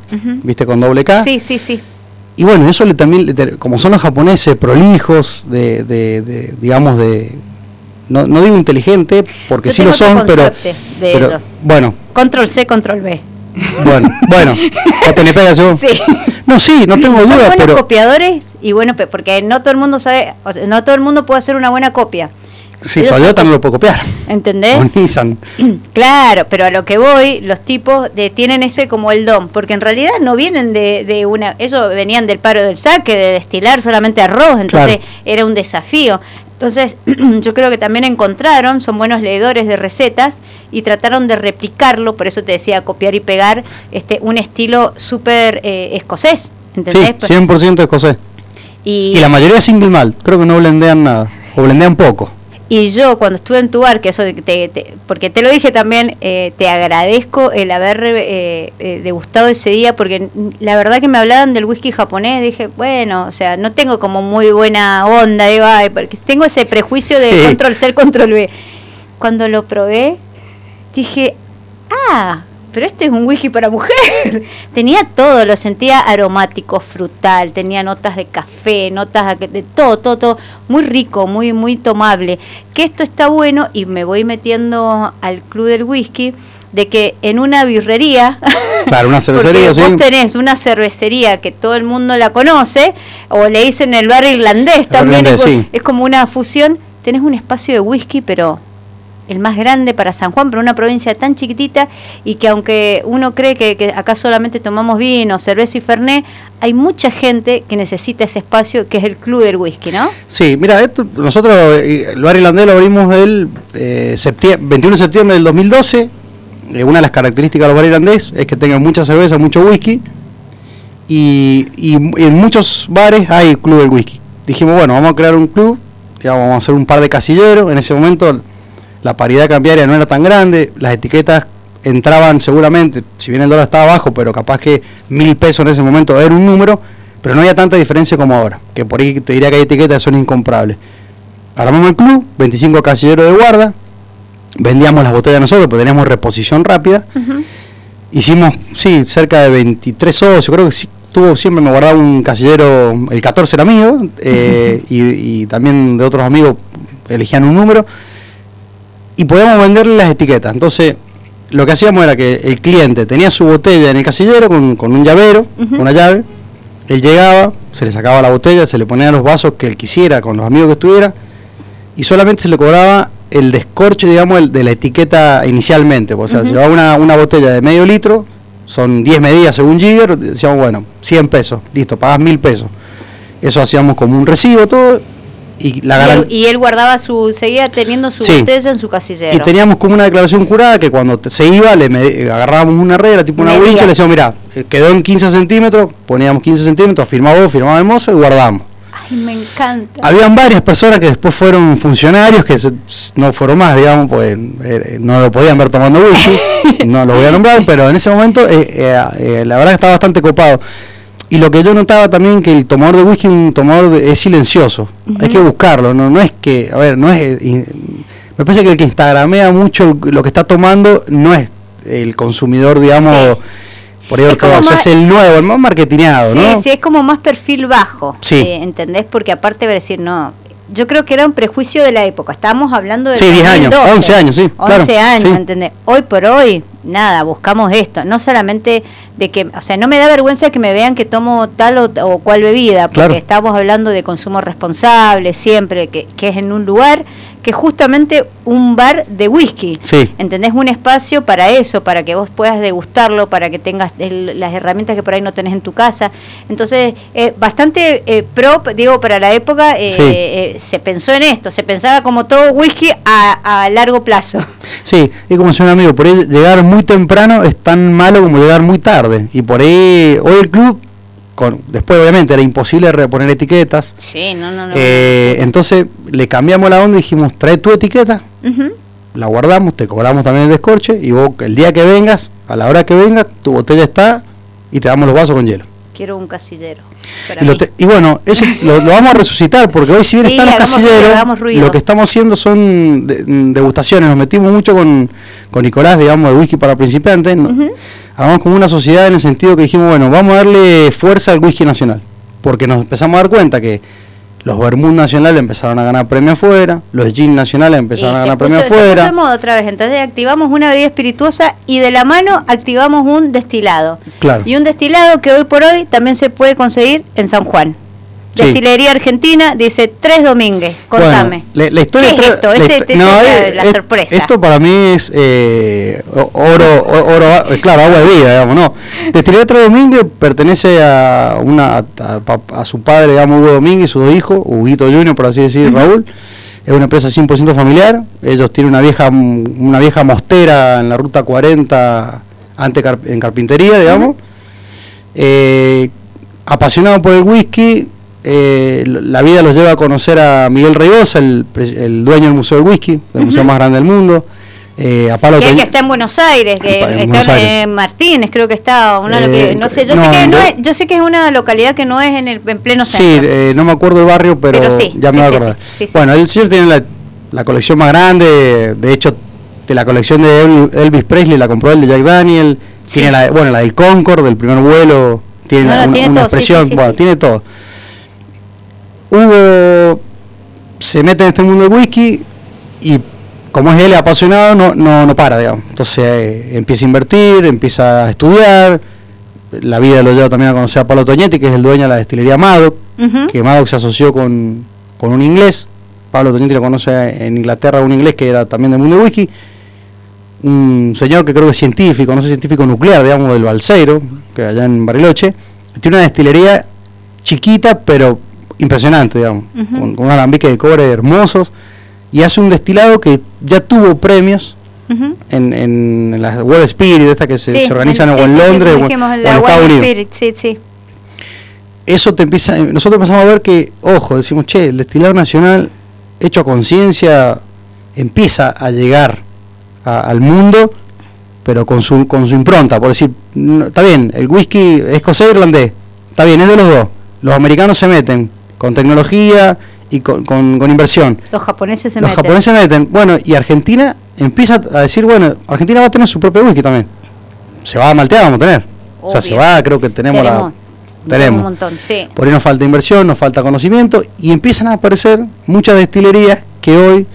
viste, con doble K. Sí, sí, sí. Y bueno, eso le también, como son los japoneses prolijos, de, de- de, digamos, de... No, no digo inteligente, porque Yo sí lo son, pero, pero bueno, Control C, control B. bueno, bueno, según. Sí. No, sí, no tengo Son dudas, buenos pero... copiadores y bueno, porque no todo el mundo sabe, o sea, no todo el mundo puede hacer una buena copia. Sí, Ellos Toyota son- no lo puedo copiar. ¿Entendés? O Nissan. Claro, pero a lo que voy, los tipos de, tienen ese como el don, porque en realidad no vienen de, de una, ellos venían del paro del saque, de destilar solamente arroz, entonces Claro. era un desafío. Entonces yo creo que también encontraron, son buenos leedores de recetas y trataron de replicarlo, por eso te decía copiar y pegar, este un estilo súper eh, escocés, Sí, ¿entendés? Pues, 100% escocés. y, Y la mayoría es single malt. Creo que no blendean nada. O blendean poco. Y yo cuando estuve en tu bar, que eso te, te- porque te lo dije también, eh, te agradezco el haber eh, eh, degustado ese día, porque la verdad que me hablaban del whisky japonés, dije, bueno, o sea, no tengo como muy buena onda, ay, porque tengo ese prejuicio de Sí. control C, control B. Cuando lo probé, dije, ah, pero este es un whisky para mujer. tenía todo, lo sentía aromático, frutal, tenía notas de café, notas de todo, todo, todo, muy rico, muy, muy tomable. Que esto está bueno y me voy metiendo al club del whisky de que en una birrería, Claro, una cervecería, porque sí. vos tenés una cervecería que todo el mundo la conoce, o le dicen el bar irlandés también, irlandés, es, sí. es como una fusión, tenés un espacio de whisky, pero el más grande para San Juan, pero una provincia tan chiquitita y que aunque uno cree que, que acá solamente tomamos vino, cerveza y fernet, hay mucha gente que necesita ese espacio que es el club del whisky, ¿no? Sí, mira, esto, nosotros eh, el bar irlandés lo abrimos el eh, septie- 21 de septiembre del 2012. Eh, una de las características de los bares irlandés es que tengan mucha cerveza, mucho whisky. Y, y en muchos bares hay club del whisky. Dijimos, bueno, vamos a crear un club, digamos, vamos a hacer un par de casilleros. En ese momento la paridad cambiaria no era tan grande, las etiquetas entraban seguramente, si bien el dólar estaba bajo, pero capaz que mil pesos en ese momento era un número, pero no había tanta diferencia como ahora, que por ahí te diría que hay etiquetas que son incomprables. Armamos el club, 25 casilleros de guarda, vendíamos las botellas nosotros, porque teníamos reposición rápida. Hicimos, sí, cerca de 23 socios, creo que sí, tuvo, siempre me guardaba un casillero, el 14 era mío, eh, y, y también de otros amigos elegían un número, y podíamos venderle las etiquetas. Entonces, lo que hacíamos era que el cliente tenía su botella en el casillero con, con un llavero, una llave, él llegaba, se le sacaba la botella, se le ponía los vasos que él quisiera con los amigos que estuviera, y solamente se le cobraba el descorche, digamos, el- de la etiqueta inicialmente. O sea, Ujú. si llevaba una, una botella de medio litro, son 10 medidas según Jigger, decíamos, bueno, 100 pesos, listo, pagas 1000 pesos. Eso hacíamos como un recibo, todo, y la Y él, y él guardaba su, seguía teniendo su Sí. botella en su casillero. y teníamos como una declaración jurada que cuando te- se iba, le agarrábamos una regla, tipo una wincha, le decíamos, mira, eh, quedó en 15 centímetros, poníamos 15 centímetros, firmaba vos, firmaba el mozo y guardábamos. Ay, me encanta. Habían varias personas que después fueron funcionarios, que se- no fueron más, digamos, pues eh, no lo podían ver tomando whisky, no lo voy a nombrar, pero en ese momento eh, eh, eh, la verdad que estaba bastante copado. Y lo que yo notaba también que el tomador de whisky un tomador de- es silencioso, hay que buscarlo, no, no es que, a ver, no es... me parece que el que instagramea mucho lo que está tomando no es el consumidor, digamos, por ahí Es como ortodoxo, más- es el nuevo, el más marketineado, Sí, ¿no? sí, es como más perfil bajo. Sí. eh, ¿Entendés? Porque aparte de decir, no. Yo creo que era un prejuicio de la época. Estábamos hablando de. Sí, 10 años, 11 años, sí, 11 claro, años, sí. ¿entendés? Hoy por hoy, nada, buscamos esto. No solamente de que. O sea, no me da vergüenza que me vean que tomo tal o, o cual bebida. Porque Claro. estamos hablando de consumo responsable siempre, que, que es en un lugar que es justamente un bar de whisky. Sí. ¿Entendés? Un espacio para eso, para que vos puedas degustarlo, para que tengas el- las herramientas que por ahí no tenés en tu casa. Entonces, eh, bastante eh, pro, digo, para la época eh, Sí. eh, se pensó en esto, se pensaba como todo whisky a, a largo plazo. Sí, es como decía un amigo, por ahí llegar muy temprano es tan malo como llegar muy tarde. Y por ahí, hoy el club, con, después obviamente era imposible reponer etiquetas. Sí, no, no, no. Eh, entonces le cambiamos la onda y dijimos, trae tu etiqueta, la guardamos, te cobramos también el descorche y vos el día que vengas, a la hora que vengas, tu botella está y te damos los vasos con hielo. Quiero un casillero. para Y, lo mí. te- y bueno, eso lo, lo vamos a resucitar porque hoy si bien Sí, están los casilleros, ruido. lo que estamos haciendo son de- degustaciones. Nos metimos mucho con, con Nicolás, digamos, de whisky para principiantes. Hagamos como una sociedad en el sentido que dijimos, bueno, vamos a darle fuerza al whisky nacional. Porque nos empezamos a dar cuenta que los vermouth nacionales empezaron a ganar premios afuera, los gin nacionales empezaron Y a ganar puso- premios se puso afuera. moda otra vez. Entonces activamos una bebida espirituosa y de la mano activamos un destilado. Claro. Y un destilado que hoy por hoy también se puede conseguir en San Juan. Destilería Argentina, dice Tres Domínguez. Contame. Bueno, la, historia ¿Qué es esto? La, este, este, no, es, es, la, sorpresa. Esto para mí es eh, oro, oro, eh, claro, agua de vida, digamos, ¿no? Destilería Tres Domínguez pertenece a una a, a, a, su padre, digamos, Hugo Domínguez, su hijo, Huguito Junior, por así decir, uh -huh. Raúl. Es una empresa 100% familiar. Ellos tienen una vieja una vieja mostera en la ruta 40 ante en carpintería, digamos. Uh -huh. eh, apasionado por el whisky, eh, la vida los lleva a conocer a Miguel Reyosa, el, el dueño del Museo del Whisky, del uh -huh. museo más grande del mundo. Eh, a Pablo que, que, está en Buenos Aires, que en está Buenos Aires. en Martínez, creo que está, una eh, no sé, yo no, sé que no es, yo sé que es una localidad que no es en el en pleno centro. Sí, eh, no me acuerdo el barrio, pero, pero sí, ya me sí, voy a acordar. Sí, bueno, el señor tiene la, la, colección más grande, de hecho, de la colección de Elvis Presley la compró el de Jack Daniel, tiene la, bueno, la del Concord, del primer vuelo, tiene, no, una, tiene una todo, expresión, bueno, tiene todo. Hugo se mete en este mundo del whisky y como es él apasionado, no, no, no para, digamos. Entonces eh, empieza a invertir, empieza a estudiar. La vida lo lleva también a conocer a Pablo Toñetti, que es el dueño de la destilería Madoc, uh -huh. que Madoc se asoció con, con, un inglés. Pablo Toñetti lo conoce en Inglaterra, un inglés que era también del mundo del whisky. Un señor que creo que es científico, no sé, científico nuclear, digamos, del Balseiro, que allá en Bariloche. Tiene una destilería chiquita, pero impresionante, digamos, uh -huh. con, con un alambique de cobre hermosos y hace un destilado que ya tuvo premios uh -huh. en, en, las World Spirit, esta que se, sí, se organizan en, o en Londres sí, o, en, o en Estados Unidos. Sí, sí. Eso te empieza, nosotros empezamos a ver que, ojo, decimos, che, el destilado nacional hecho a conciencia empieza a llegar a, al mundo, pero con su, con su impronta, por decir, no, está bien, el whisky escocés e irlandés, está bien, es de los dos. Los americanos se meten con tecnología, y con, con, con, inversión. Los japoneses se Los meten. japoneses se meten. Bueno, y Argentina empieza a decir, bueno, Argentina va a tener su propio whisky también. Se va a maltear, vamos a tener. Obvio. O sea, se va, creo que tenemos, tenemos la... Tenemos. Un montón, sí. Por ahí nos falta inversión, nos falta conocimiento y empiezan a aparecer muchas destilerías que hoy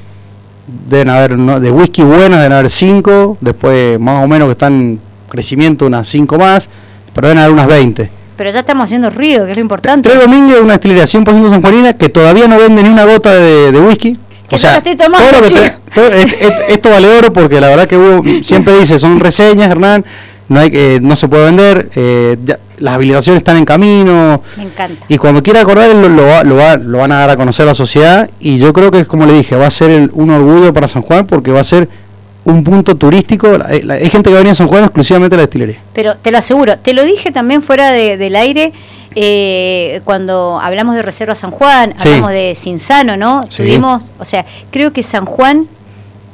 deben haber, ¿no? de whisky buenas, deben haber cinco, después más o menos que están en crecimiento unas cinco más, pero deben haber unas 20 pero ya estamos haciendo ruido, que es lo importante. Tres Domínguez es una destilería 100% sanjuanina que todavía no vende ni una gota de, de whisky. Que o sea, estoy tomando, todo lo que te, todo, es, es, esto vale oro porque la verdad que Hugo siempre dice, son reseñas, Hernán, no hay eh, no se puede vender, eh, ya, las habilitaciones están en camino. Me encanta. Y cuando quiera acordar lo, lo, lo, va, lo, van a dar a conocer a la sociedad y yo creo que, como le dije, va a ser el, un orgullo para San Juan porque va a ser un punto turístico. Hay, hay, gente que va a venir a San Juan exclusivamente a la destilería. Pero te lo aseguro, te lo dije también fuera de, del aire. Eh, cuando hablamos de Reserva San Juan, sí. hablamos de Cinsano, ¿no? Sí. Tuvimos, o sea, creo que San Juan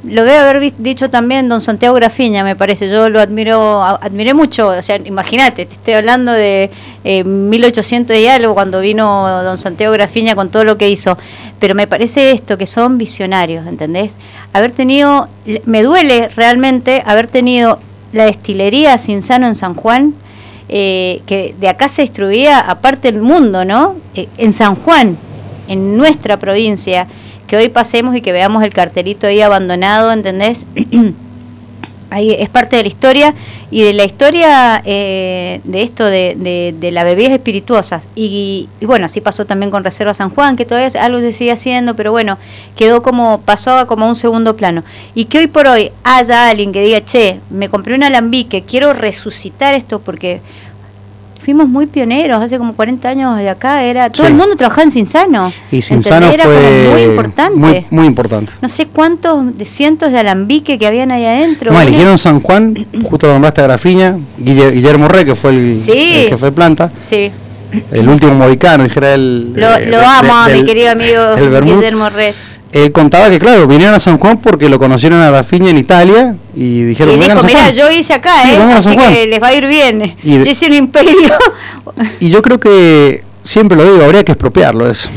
lo debe haber dicho también don Santiago Grafiña, me parece. Yo lo admiro, admiré mucho. O sea, imagínate, te estoy hablando de eh, 1800 y algo cuando vino don Santiago Grafiña con todo lo que hizo. Pero me parece esto, que son visionarios, ¿entendés? Haber tenido, me duele realmente haber tenido la destilería Cinsano en San Juan. Eh, que de acá se distribuía aparte del mundo, ¿no? Eh, en San Juan, en nuestra provincia que hoy pasemos y que veamos el cartelito ahí abandonado, ¿entendés? ahí es parte de la historia y de la historia eh, de esto de, de, de las bebidas espirituosas. Y, y, bueno, así pasó también con Reserva San Juan, que todavía algo se sigue haciendo, pero bueno, quedó como, pasó como a un segundo plano. Y que hoy por hoy haya alguien que diga, che, me compré un alambique, quiero resucitar esto porque fuimos muy pioneros, hace como 40 años de acá, era todo sí. el mundo trabajaba en Cinsano. Y Cinsano era fue muy importante. Muy, muy, importante. No sé cuántos de cientos de alambique que habían ahí adentro. No, eligieron San Juan, justo lo nombraste a Grafiña, Guillermo Rey, que fue el, sí. el jefe de planta. Sí. El último mohicano, dijera él. Lo, eh, lo amo a mi querido amigo Guillermo Rey él contaba que, claro, vinieron a San Juan porque lo conocieron a Rafinha en Italia y dijeron, y dijo, mira, yo hice acá, sí, ¿eh? así que les va a ir bien. Y yo hice un imperio. y yo creo que, siempre lo digo, habría que expropiarlo eso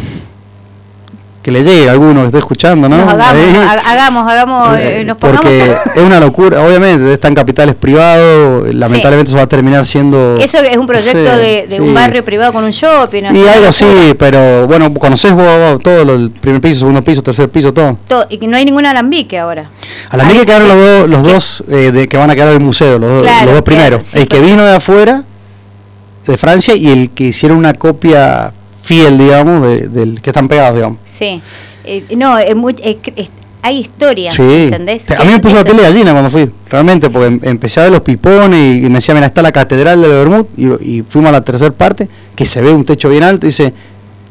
que le llegue a alguno que esté escuchando, ¿no? Nos hagamos, eh, hagamos, hagamos, eh, nos pongamos. Porque es una locura, obviamente, están capitales privados, lamentablemente sí. eso va a terminar siendo... Eso es un proyecto no sé, de, de sí. un barrio privado con un shopping. Y algo así, pero bueno, conocés vos, vos todo, lo, el primer piso, segundo piso, tercer piso, todo. todo y que no hay ningún alambique ahora. Alambique quedaron los, dos, los dos eh, de, que van a quedar en el museo, los, claro, los dos primeros. Claro, sí, el que vino de afuera, de Francia, y el que hicieron una copia fiel, digamos, de- del que están pegados, digamos. Sí. Eh, no, es muy, es- hay historia, Sí. ¿entendés? A mí me puso la piel de gallina cuando fui, realmente, porque em- empecé a ver los pipones y, y me decía, mira, está la catedral de Bermud, y, y fuimos a la tercera parte, que se ve un techo bien alto, y dice,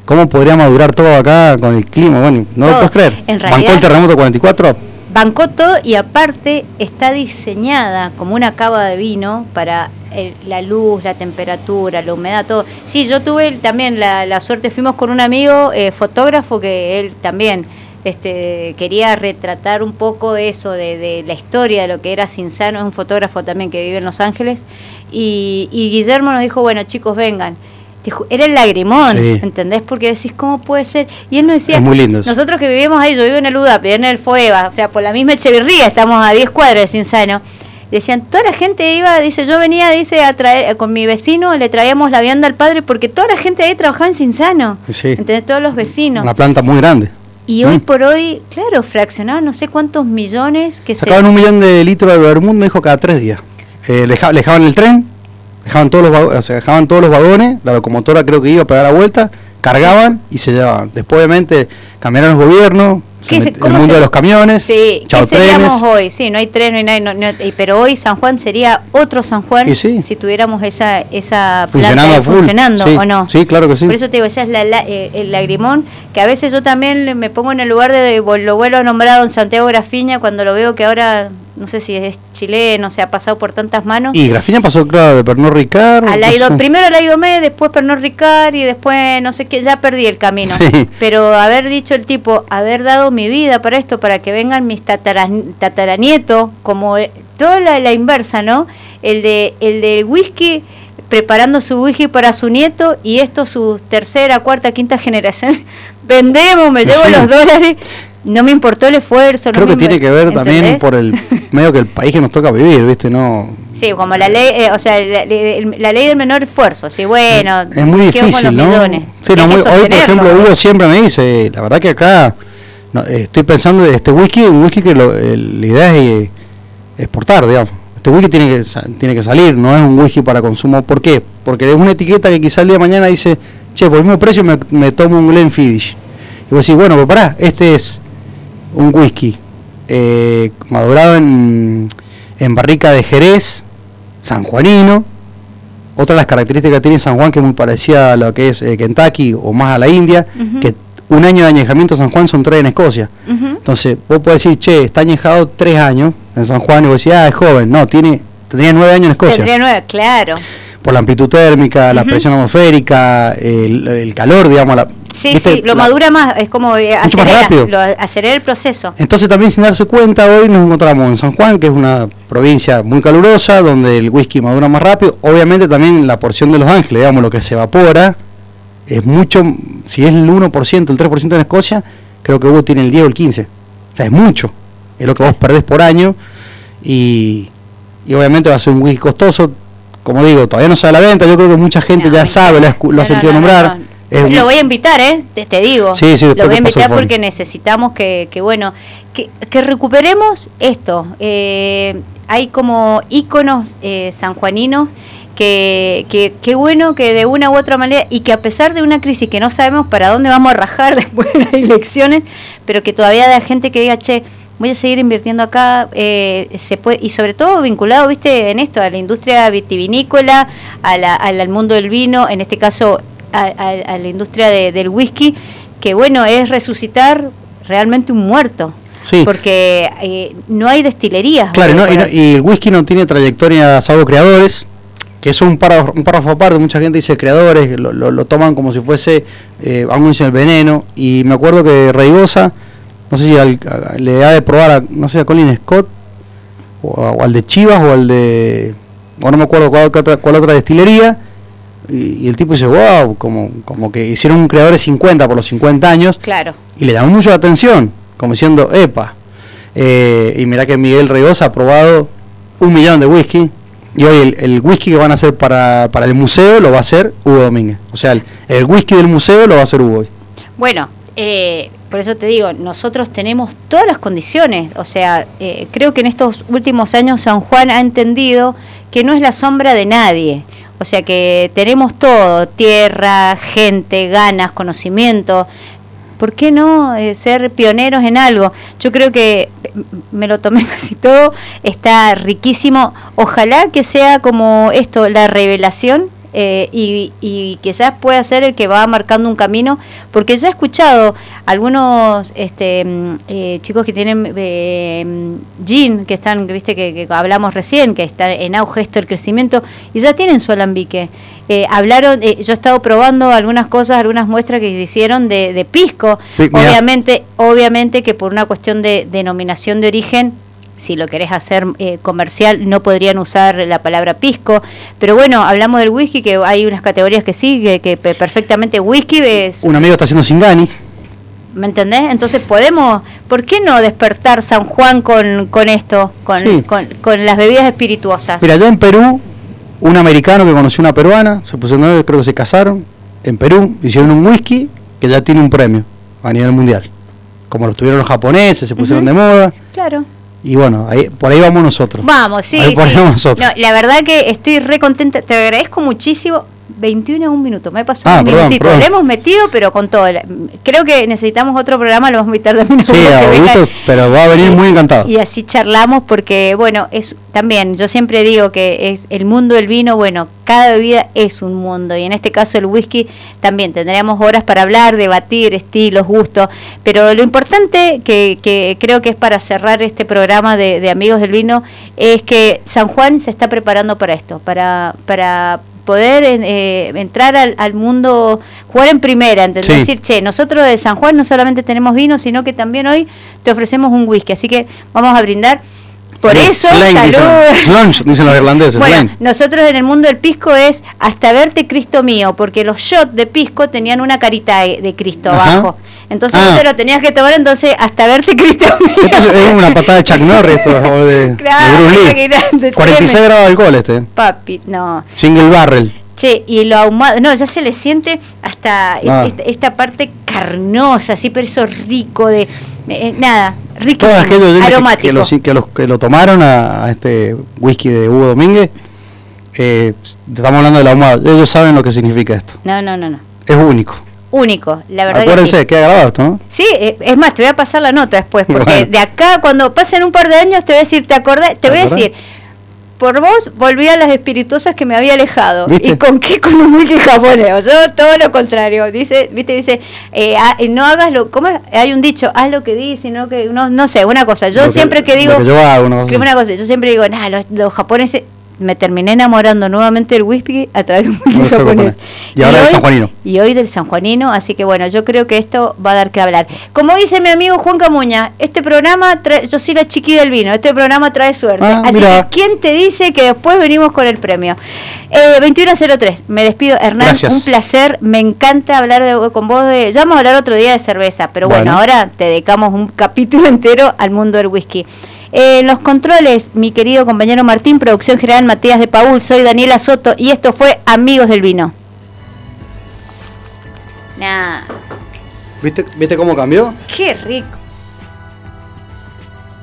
¿cómo podríamos durar todo acá con el clima? Bueno, no lo puedes creer. En Bancó realidad- el terremoto 44, Bancó todo y aparte está diseñada como una cava de vino para el- la luz, la temperatura, la humedad, todo. Sí, yo tuve también la, suerte, fuimos con un amigo eh, fotógrafo que él también este, quería retratar un poco eso, de, de la historia de lo que era Cinzano, es un fotógrafo también que vive en Los Ángeles, y, y Guillermo nos dijo, bueno chicos, vengan. Era el lagrimón, Sí. ¿entendés? Porque decís, ¿cómo puede ser? Y él nos decía, Es muy lindo nosotros que vivimos ahí, yo vivo en el UDAP, en el FOEVA, o sea, por la misma Echeverría, estamos a 10 cuadras de Cinsano. Decían, toda la gente iba, dice, yo venía, dice, a traer, con mi vecino, le traíamos la vianda al padre, porque toda la gente ahí trabajaba en Cinsano. Sí. ¿Entendés? Todos los vecinos. una planta muy grande. Y hoy Mm. por hoy, claro, fraccionaban no sé cuántos millones que Sacaban un millón de litros de Bermud, me dijo, cada tres días. Eh, le dejaban el tren, dejaban todos los o sea, dejaban todos los vagones, la locomotora creo que iba a pegar la vuelta, cargaban y se llevaban. Después, obviamente, cambiaron los gobiernos, se ¿Qué se- met- el mundo se- de los camiones, Sí, chao ¿qué seríamos trenes. hoy? Sí, no hay tren, no hay nada, no- no- y- pero hoy San Juan sería otro San Juan sí. si tuviéramos esa esa planta Funcionando Sí, o no. sí, claro que sí. Por eso te digo, esa es la, la- eh, el lagrimón, que a veces yo también me pongo en el lugar de, lo vuelvo a nombrar a don Santiago Grafiña cuando lo veo que ahora, no sé si es chileno, se ha pasado por tantas manos. Y Grafiña pasó, claro, de Pernod Ricard. Al Aido, primero al Aidomé, después Pernod Ricard y después no sé qué, ya perdí el camino. Sí. Pero haber dicho el tipo, haber dado mi vida para esto, para que vengan mis tataran- tataranietos, como eh, toda la, la inversa, ¿no? El de el del whisky preparando su whisky para su nieto y esto su tercera, cuarta, quinta generación. Vendemos, me llevo Sí. los dólares. No me importó el esfuerzo. Creo no que me tiene que ver también por el medio que el país que nos toca vivir, ¿viste? No, Sí, como la ley, eh, o sea, la, la- ley del menor esfuerzo, sí, bueno. es muy difícil, ¿no? millones. Sí, no, muy- hoy, por ejemplo, Hugo siempre me dice, la verdad que acá no, eh, estoy pensando de este whisky, un whisky que lo- el- la idea es eh, exportar, digamos. Este whisky tiene que, tiene que salir, no es un whisky para consumo. ¿Por qué? Porque es una etiqueta que quizá el día de mañana dice, che, por el mismo precio me, me tomo un Glenfiddich. Y vos decís, bueno, pues pará, este es un whisky eh, madurado en, en barrica de Jerez, sanjuanino. Otra de las características que tiene San Juan, que es muy parecida a lo que es eh, Kentucky o más a la India, que un año de añejamiento en San Juan son tres en Escocia. Entonces, vos podés decir, che, está añejado tres años en San Juan, y vos decís, ah, es joven. No, tiene, tenía nueve años en Escocia. Tendría nueve, claro. Por la amplitud térmica, la presión atmosférica, el, el calor, digamos. La, Sí, ¿viste? sí, lo La- madura más, es como eh, Mucho más acelera, rápido. lo acelera el proceso. Entonces también sin darse cuenta hoy nos encontramos en San Juan, que es una provincia muy calurosa, donde el whisky madura más rápido. Obviamente también la porción de Los Ángeles, digamos, lo que se evapora, es mucho, si es el 1%, el 3% en Escocia, creo que Hugo tiene el 10 o el 15. O sea, es mucho. Es lo que vos perdés por año y, y obviamente va a ser un whisky costoso. Como digo, todavía no sale a la venta, yo creo que mucha gente No, ya sabe, lo ha, lo sentido no, no, nombrar. Un- Lo voy a invitar, ¿eh? Te, te digo. Sí, sí, lo voy a invitar porque necesitamos que, que bueno, que, que recuperemos esto. Eh, hay como íconos eh, sanjuaninos que, que, que bueno que de una u otra manera, y que a pesar de una crisis que no sabemos para dónde vamos a rajar después de las elecciones, pero que todavía haya gente que diga, che, voy a seguir invirtiendo acá, eh, se puede, y sobre todo vinculado, viste, en esto, a la industria vitivinícola, a la- al, al mundo del vino, en este caso a, a- a la industria de- del whisky, que bueno, es resucitar realmente un muerto. Sí. Porque eh, no hay destilerías. Claro, y, no- hoy. y el whisky no tiene trayectoria salvo creadores, que eso es un párrafo, un párrafo aparte, mucha gente dice creadores, lo, lo- lo toman como si fuese, eh, algunos dicen el veneno, y me acuerdo que Reigosa, no sé si al- a- le ha de probar, a, no sé, a Colin Scott, o, al de Chivas, o al de, o no me acuerdo cuál, otra, cuál otra destilería, y, el tipo dice, wow, como, como que hicieron un creadores 50 por los 50 años, Claro. y le llamó mucho la atención, como diciendo, epa. Eh, y mira que Miguel Reigosa ha probado un millón de whisky. Y hoy el, el whisky que van a hacer para, para el museo lo va a hacer Hugo Domínguez. O sea, el, el whisky del museo lo va a hacer Hugo hoy. Bueno, eh, por eso te digo, nosotros tenemos todas las condiciones. O sea, eh, creo que en estos últimos años San Juan ha entendido que no es la sombra de nadie. O sea que tenemos todo, tierra, gente, ganas, conocimiento. ¿Por qué no eh, ser pioneros en algo? Yo creo que me lo tomé casi todo, está riquísimo. Ojalá que sea como esto, la revelación eh, y, y, quizás pueda ser el que va marcando un camino, porque ya he escuchado algunos este, mm, eh, chicos que tienen eh, mm, que están, viste que, hablamos recién, que está en auge esto el crecimiento, y ya tienen su alambique. Eh, hablaron, yo he estado probando algunas cosas, algunas muestras que se hicieron de, de pisco, obviamente, obviamente que por una cuestión de denominación de origen si lo querés hacer eh, comercial, no podrían usar la palabra pisco. Pero bueno, hablamos del whisky, que hay unas categorías que sí, que, perfectamente whisky es... Un amigo está haciendo Singani. ¿Me entendés? Entonces podemos, ¿por qué no despertar San Juan con, con esto, con, con, las bebidas espirituosas? Mira, yo en Perú, un americano que conoció una peruana, se pusieron, creo que se casaron, en Perú hicieron un whisky que ya tiene un premio a nivel mundial. Como lo tuvieron los japoneses, se pusieron de moda. Claro. Y bueno, ahí, por ahí vamos nosotros. Vamos, sí. sí. la verdad que estoy re contenta. Te agradezco muchísimo. 21 a un minuto, me he pasado ah, un minutito. Le hemos metido, pero con todo. Creo que necesitamos otro programa, lo vamos a invitar también. Sí, a pero va a venir muy encantado. Y así charlamos porque, bueno, es también, yo siempre digo que es el mundo del vino, bueno, cada bebida es un mundo y en este caso el whisky también tendríamos horas para hablar, debatir estilos, gustos, pero lo importante que, que creo que es para cerrar este programa de, de Amigos del Vino es que San Juan se está preparando para esto, para, para poder eh, entrar al, mundo, jugar en primera, ¿entendés? Decir, che, nosotros de San Juan no solamente tenemos vino, sino que también hoy te ofrecemos un whisky. Así que vamos a brindar. Por eso, salud. Dicen, los irlandeses. Bueno, nosotros en el mundo del pisco es hasta verte Cristo mío, porque los shots de pisco tenían una carita de, Cristo abajo. Entonces ah. te lo tenías que tomar, entonces hasta verte Cristo mío. Esto es una patada de Chuck Norris, esto, de, claro, de 46 grados de alcohol este. Papi, no. Single barrel. Sí, y lo ahumado, no, ya se le siente hasta ah. esta, parte carnosa, así, pero eso rico de, eh, nada, riquísimo, aromático. Que, que, que, los, que lo tomaron a, este whisky de Hugo Domínguez, eh, estamos hablando del ahumado, ellos saben lo que significa esto. No, no, no, no. Es único. Único, la verdad. Acuérdense, que sí. queda grabado esto, ¿no? Sí, eh, es más, te voy a pasar la nota después, porque de acá, cuando pasen un par de años, te voy a decir, ¿te acordás? Te voy a decir, por vos volví a las espirituosas que me había alejado. ¿Y con qué? Con un wiki japonés. Yo todo lo contrario. Dice, viste, dice, eh, ah, no hagas lo, ¿cómo es? Hay un dicho, haz lo que dices, no que, no, no sé, una cosa. Yo siempre que, digo, yo hago, una cosa. yo siempre digo, nada, los, los japoneses me terminé enamorando nuevamente del whisky a través de un whisky japonés. Y ahora del San Juanino. Y hoy del San Juanino, así que bueno, yo creo que esto va a dar que hablar. Como dice mi amigo Juan Camuña, este programa, trae, yo soy la chiqui del vino, este programa trae suerte. Ah, así que, ¿quién te dice que después venimos con el premio? Eh, 2103, me despido. Hernán, un placer, me encanta hablar de, con vos. De, ya vamos a hablar otro día de cerveza, pero bueno, ahora te dedicamos un capítulo entero al mundo del whisky. En los controles, mi querido compañero Martín, producción general Matías de Paul, soy Daniela Soto y esto fue Amigos del Vino. ¿Viste, ¿Viste cómo cambió? Qué rico.